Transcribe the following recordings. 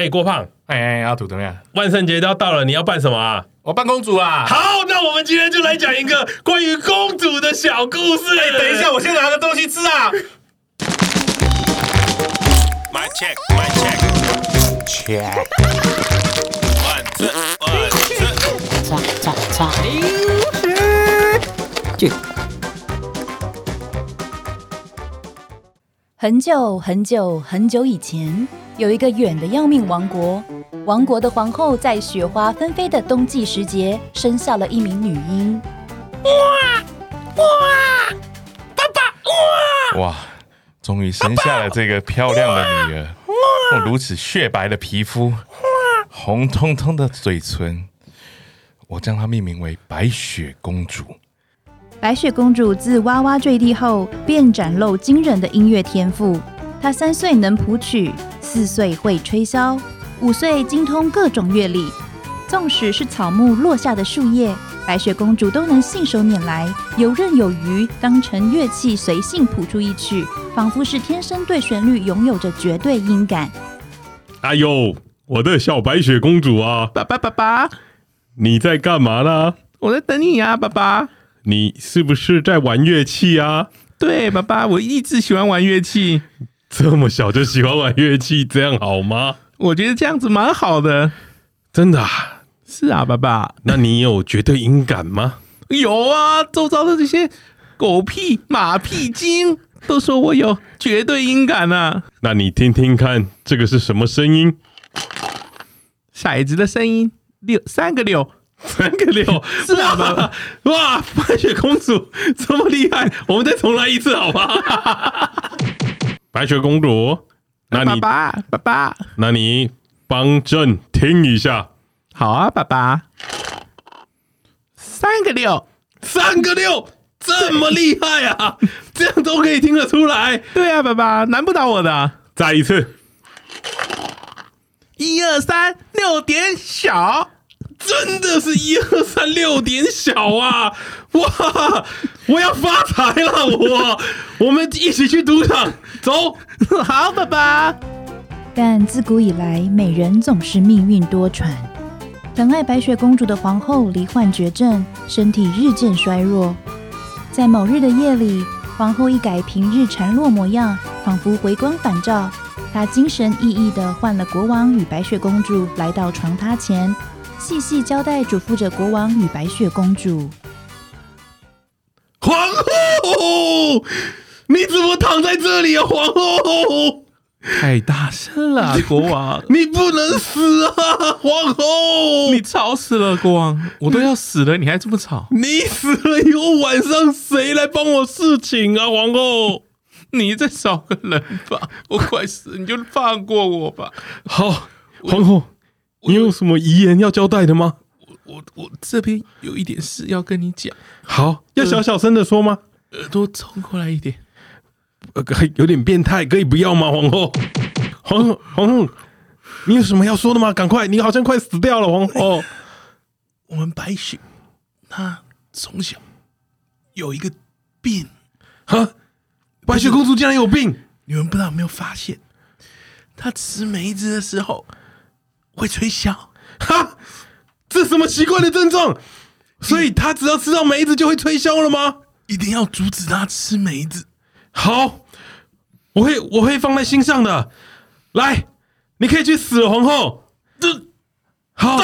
哎，郭胖，哎哎，阿土怎么样？万圣节都要到了，你要扮什么啊？我扮公主啊！好，那我们今天就来讲一个关于公主的小故事。哎，等一下，我先拿个东西吃啊。My check, my check, check. One, two, one, two. 很久很久很久以前，有一个远的要命王国。王国的皇后在雪花纷飞的冬季时节，生下了一名女婴。哇哇，爸爸哇！哇，终于生下了这个漂亮的女儿。哇，如此雪白的皮肤，红彤彤的嘴唇，我将她命名为白雪公主。白雪公主自娃娃坠地后，便展露惊人的音乐天赋。她三岁能谱曲，四岁会吹箫，五岁精通各种乐理。纵使是草木落下的树叶，白雪公主都能信手拈来，游刃有余，当成乐器随性谱出一曲，仿佛是天生对旋律拥有着绝对音感。哎呦，我的小白雪公主啊！爸爸，爸爸，你在干嘛呢？我在等你呀，爸爸。你是不是在玩乐器啊？对，爸爸，我一直喜欢玩乐器。这么小就喜欢玩乐器，这样好吗？我觉得这样子蛮好的。真的啊？是啊，爸爸。那你有绝对音感吗？有啊，周遭的这些狗屁、马屁精都说我有绝对音感啊。那你听听看，这个是什么声音？骰子的声音，六三个六。三个六，是啊，爸爸，哇，白雪公主这么厉害，我们再重来一次好吗？白雪公主，那你爸爸，爸爸，那你帮朕听一下。好啊，爸爸，三个六，三个六，这么厉害啊？这样都可以听得出来？对啊，爸爸，难不倒我的。再一次，一二三，六点小。真的是一二三六点小啊！哇，我要发财了！我，我们一起去赌场，走，好，爸爸。但自古以来，美人总是命运多舛。疼爱白雪公主的皇后罹患绝症，身体日渐衰弱。在某日的夜里，皇后一改平日孱弱模样，仿佛回光返照。她精神奕奕地唤了国王与白雪公主来到床榻前。细细交代嘱咐着国王与白雪公主：“皇后，你怎么躺在这里啊？皇后，太大声了，国王，你不能死啊！皇后，你吵死了，国王，我都要死了，你还这么吵？你死了以后，晚上谁来帮我侍寝啊？皇后，你再找个人吧，我快死，你就放过我吧。好，皇后。”你有什么遗言要交代的吗？我我我这边有一点事要跟你讲。好，要小小声的说吗？耳朵凑过来一点。呃，有点变态，可以不要吗？皇后，皇后，皇后，你有什么要说的吗？赶快，你好像快死掉了，皇后。我们白雪，她从小有一个病。哈，白雪公主竟然有病？你们不知道有没有发现，她吃梅子的时候。会吹箫，哈，这什么奇怪的症状？所以他只要吃到梅子就会吹箫了吗？一定要阻止他吃梅子。好，我会我会放在心上的。来，你可以去死了，皇后。这好，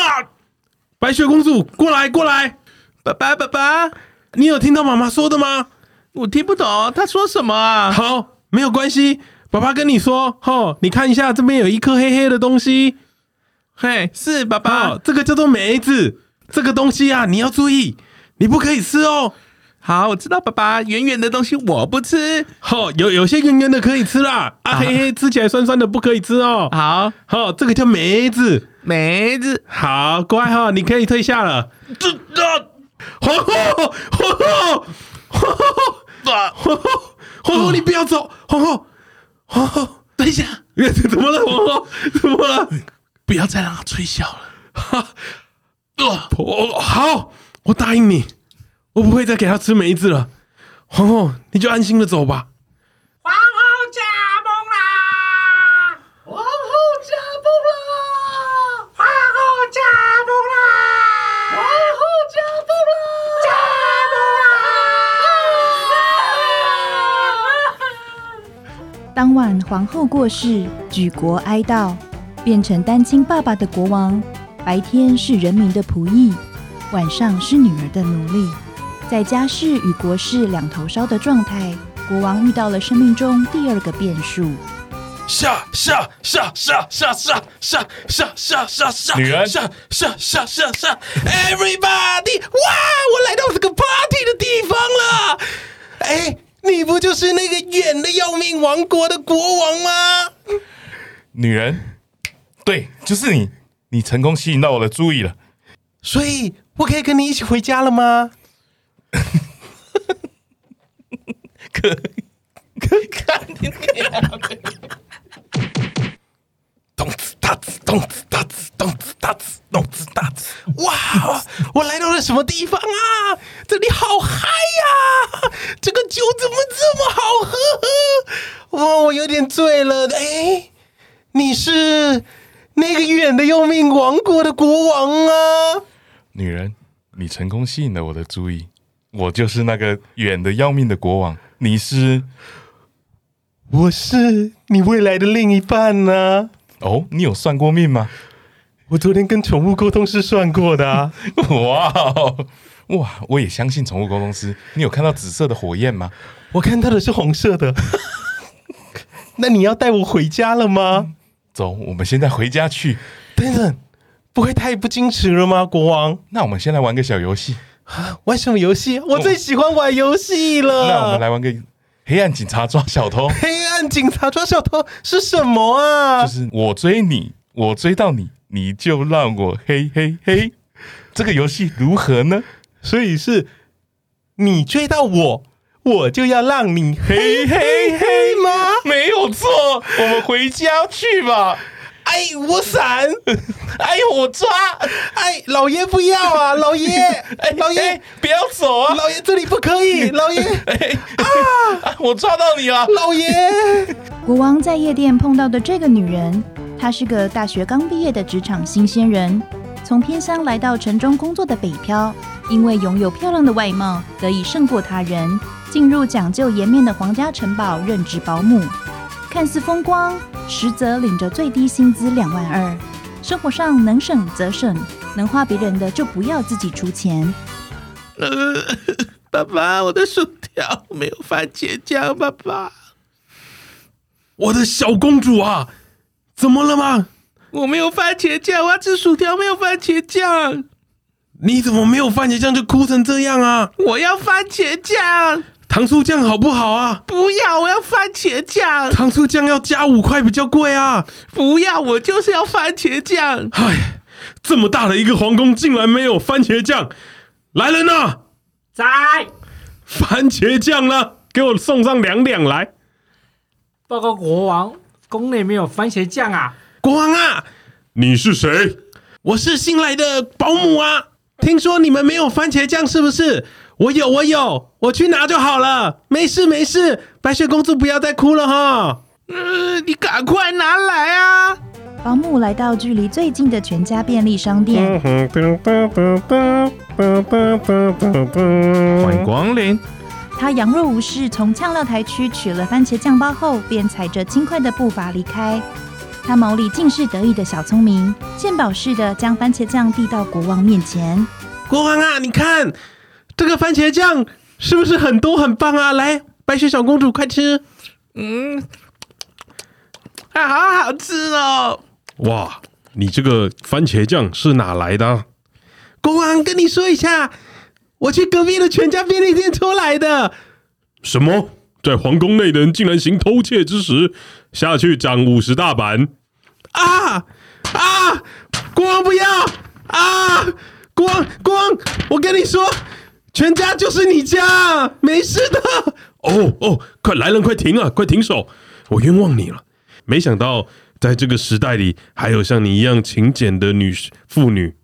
白雪公主过来过来，爸爸爸爸，你有听到妈妈说的吗？我听不懂，她说什么啊？好，没有关系，爸爸跟你说，吼，你看一下这边有一颗黑黑的东西。嘿，是爸爸，哦，这个叫做梅子，这个东西啊，你要注意，你不可以吃哦。好，我知道，爸爸，圆圆的东西我不吃。好，哦，有有些圆圆的可以吃啦，啊，啊黑黑吃起来酸酸的不可以吃哦。好，好，这个叫梅子，梅子，好乖哈，你可以退下了。这这，皇后，皇后，皇后，皇后，皇后，你不要走，皇后，皇后，等一下，怎么了，皇后，怎么了？不要再让他吹箫了。哈，我好，我答应你，我不会再给他吃梅子了。皇后，你就安心的走吧。皇后驾崩啦！皇后驾崩啦！皇后驾崩啦！皇后驾崩啦！驾崩啦！当晚皇后过世，举国哀悼。变成单亲爸爸的国王，白天是人民的仆役，晚上是女儿的奴隶，在家事与国事两头烧的状态，国王遇到了生命中第二个变数。下下下下下下下下下下下，女人下下下下下，Everybody！哇，我来到这个 party 的地方了。哎，你不就是那个远的要命王国的国王吗？女人，对，就是你，你成功吸引到我的注意了，所以我可以跟你一起回家了吗？可可看你咚子大子，咚子大子，咚子大子，咚子大子！哇，我来到了什么地方啊？这里好嗨呀！这个酒怎么这么好喝？哇，我有点醉了。哎，你是那个远的要命王国的国王啊？女人，你成功吸引了我的注意。我就是那个远的要命的国王。你是？我是你未来的另一半呢、啊？哦，你有算过命吗？我昨天跟宠物沟通师算过的啊！哇哦，哇！我也相信宠物沟通师。你有看到紫色的火焰吗？我看到的是红色的。那你要带我回家了吗？走，我们现在回家去。等等，不会太不矜持了吗，国王？那我们先来玩个小游戏啊。玩什么游戏？我最喜欢玩游戏了。哦。那我们来玩个黑暗警察抓小偷。黑暗警察抓小偷是什么啊？就是我追你，我追到你，你就让我嘿嘿嘿。这个游戏如何呢？所以是你追到我，我就要让你嘿嘿嘿吗？没有错，我们回家去吧。哎，我闪！哎，我抓！哎，老爷不要啊，老爷！哎，老爷不要走啊，老爷这里不可以，老爷！哎啊，我抓到你了，老爷！国王在夜店碰到的这个女人，她是个大学刚毕业的职场新鲜人，从偏乡来到城中工作的北漂，因为拥有漂亮的外貌，得以胜过他人，进入讲究颜面的皇家城堡任职保姆。看似风光，实则领着最低薪资两万二。生活上能省则省，能花别人的就不要自己出钱。呃，爸爸，我的薯条没有番茄酱，爸爸。我的小公主啊，怎么了吗？我没有番茄酱，我要吃薯条，没有番茄酱。你怎么没有番茄酱就哭成这样啊？我要番茄酱。糖醋酱好不好啊？不要，我要番茄酱。糖醋酱要加五块，比较贵啊。不要，我就是要番茄酱。唉，这么大的一个皇宫，竟然没有番茄酱。来人呐，在番茄酱呢？给我送上两两来。报告国王，宫内没有番茄酱啊。国王啊，你是谁？我是新来的保姆啊。听说你们没有番茄酱，是不是？我有，我有，我去拿就好了。没事，没事。白雪公主不要再哭了哈。嗯，你赶快拿来啊！保姆来到距离最近的全家便利商店。欢迎光临。他佯若无事，从呛料台区取了番茄酱包后，便踩着轻快的步伐离开。他眸里尽是得意的小聪明，献宝似的将番茄酱递到国王面前。国王啊，你看。这个番茄酱是不是很多很棒啊？来，白雪小公主快吃。嗯，啊，好好吃哦！哇，你这个番茄酱是哪来的？国王跟你说一下，我去隔壁的全家便利店偷来的。什么？在皇宫内的人竟然行偷窃之实，下去斩五十大板！啊啊！国王不要啊！国王，国王，我跟你说。全家就是你家，没事的。哦哦，快来人，快停啊，快停手！我冤枉你了。没想到在这个时代里，还有像你一样勤俭的女妇女，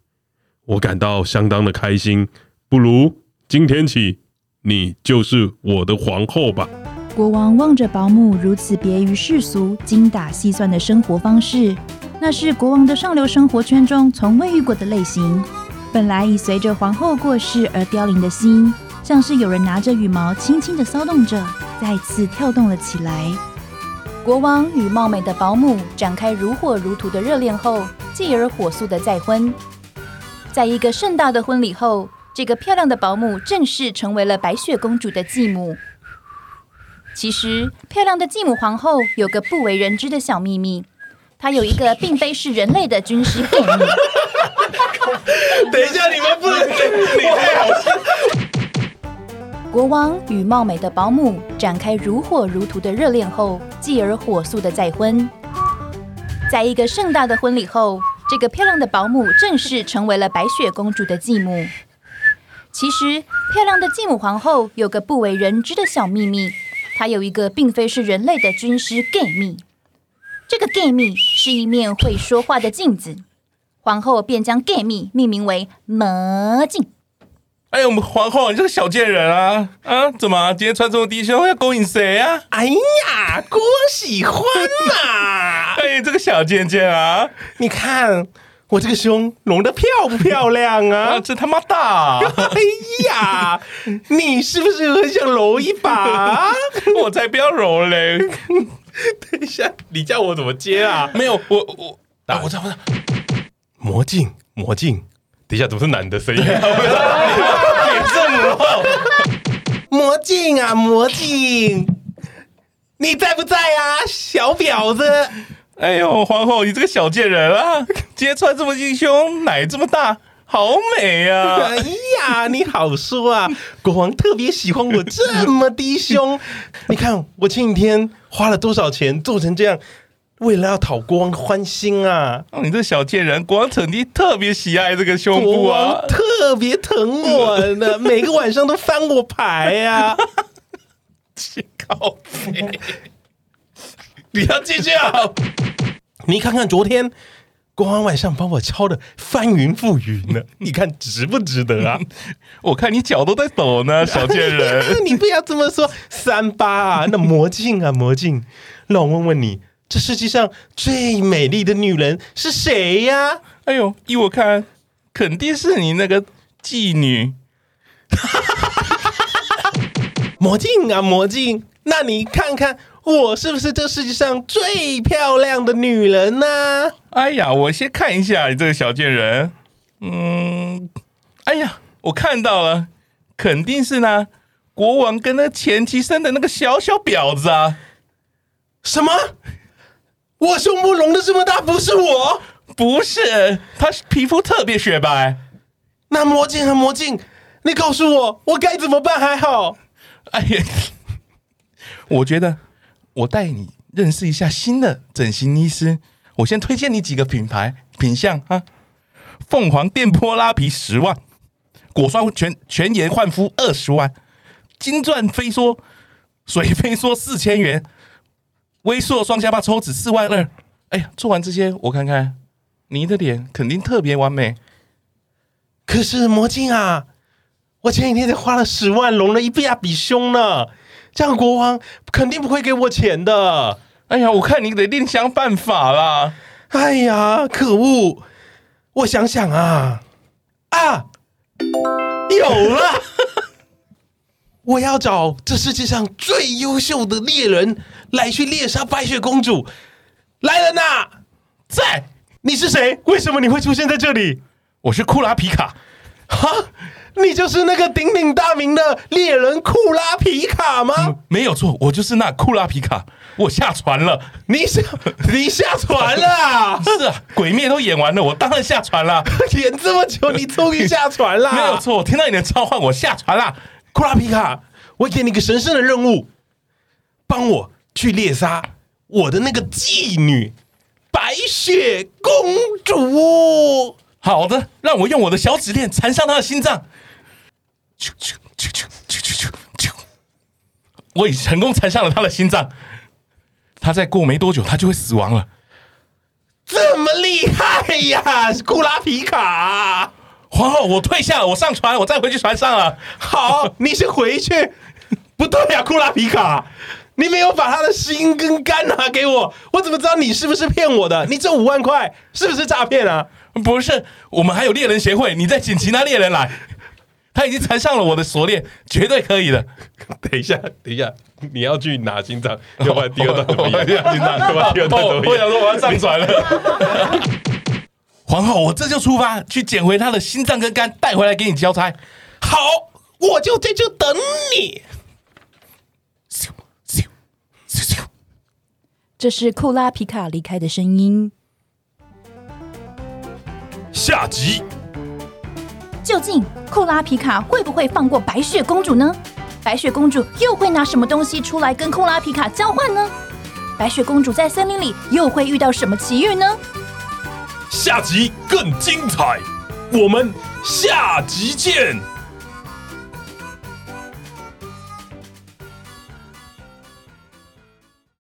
我感到相当的开心。不如今天起，你就是我的皇后吧。国王望着保姆如此别于世俗、精打细算的生活方式，那是国王的上流生活圈中从未遇过的类型。本来已随着皇后过世而凋零的心，像是有人拿着羽毛轻轻的骚动着，再次跳动了起来。国王与貌美的保姆展开如火如荼的热恋后，继而火速的再婚。在一个盛大的婚礼后，这个漂亮的保姆正式成为了白雪公主的继母。其实，漂亮的继母皇后有个不为人知的小秘密，她有一个并非是人类的军师秘。等一下，你们不能，你太好笑。国王与貌美的保姆展开如火如荼的热恋后，继而火速的再婚。在一个盛大的婚礼后，这个漂亮的保姆正式成为了白雪公主的继母。其实，漂亮的继母皇后有个不为人知的小秘密，她有一个并非是人类的军师 gay 蜜。这个 gay 蜜是一面会说话的镜子，皇后便将 gay 蜜命名为魔镜。哎呦，我们皇后，你这个小贱人啊啊！怎么今天穿这么低胸，要勾引谁啊？哎呀，国王喜欢嘛！哎，这个小贱贱啊，你看我这个胸隆的漂不漂亮啊？啊这他妈大！哎呀，你是不是很想揉一把？我才不要揉嘞！等一下，你叫我怎么接啊？没有，我我啊，我知道，我知道，魔镜，魔镜。等一下，怎么是男的声音？魔镜啊，魔镜，你在不在啊，小婊子？哎呦，皇后，你这个小贱人啊！今天穿这么低胸，奶这么大，好美啊！哎呀，你好说啊，国王特别喜欢我这么低胸。你看我前几天花了多少钱做成这样。为了要讨国王的欢心啊！哦，你这小贱人，国王肯定特别喜爱这个胸部啊，特别疼我呢，每个晚上都翻我牌呀、啊。去靠北！你要继续啊！你看看昨天国王晚上把我敲的翻云覆雨呢，你看值不值得啊？我看你脚都在抖呢，小贱人！你不要这么说，三八啊，那魔镜啊，魔镜，让我问问你。这世界上最美丽的女人是谁呀？哎呦，依我看，肯定是你那个妓女。魔镜啊，魔镜，那你看看我是不是这世界上最漂亮的女人呢？哎呀，我先看一下你这个小贱人。嗯，哎呀，我看到了，肯定是呢，国王跟那前妻生的那个小小婊子啊。什么？我胸部隆的这么大，不是我，不是，他皮肤特别雪白。那魔镜和魔镜，你告诉我，我该怎么办？还好。哎呀，我觉得我带你认识一下新的整形医师。我先推荐你几个品牌品相啊：凤凰电波拉皮十万，果酸全全颜焕肤二十万，金钻飞梭水飞梭四千元。威硕双下巴抽脂四万二，哎呀，做完这些我看看，你的脸肯定特别完美。可是魔镜啊，我前几天才花了十万隆了一比亚比胸呢，这样国王肯定不会给我钱的。哎呀，我看你得另想办法啦。哎呀，可恶！我想想啊，啊，有了。我要找这世界上最优秀的猎人来去猎杀白雪公主。来人呐，在！你是谁？为什么你会出现在这里？我是库拉皮卡。哈，你就是那个鼎鼎大名的猎人库拉皮卡吗？嗯，没有错，我就是那库拉皮卡。我下船了。你下你下船了？是啊，鬼灭都演完了，我当然下船了。演这么久，你终于下船了？没有错，我听到你的召唤，我下船了。库拉皮卡，我给你个神圣的任务，帮我去猎杀我的那个妓女白雪公主。好的，让我用我的小指链缠上她的心脏。啾啾啾啾啾啾啾我已成功缠上了她的心脏，她再过没多久，她就会死亡了。这么厉害呀，库拉皮卡！皇后，我退下了，我上船，我再回去船上了。好，你先回去。不对呀，库拉皮卡，你没有把他的心跟肝拿给我，我怎么知道你是不是骗我的？你这五万块是不是诈骗啊？不是，我们还有猎人协会，你再请其他猎人来。他已经缠上了我的锁链，绝对可以的。等一下，等一下，你要去拿心脏，要不然第二段怎么演？我要去拿要不然第二段怎么我想演？说我要上船了。皇后，我这就出发去捡回他的心脏跟肝，带回来给你交差。好，我就在这等你。这是库拉皮卡离开的声音。下集究竟库拉皮卡会不会放过白雪公主呢？白雪公主又会拿什么东西出来跟库拉皮卡交换呢？白雪公主在森林里又会遇到什么奇遇呢？下集更精彩，我们下集见。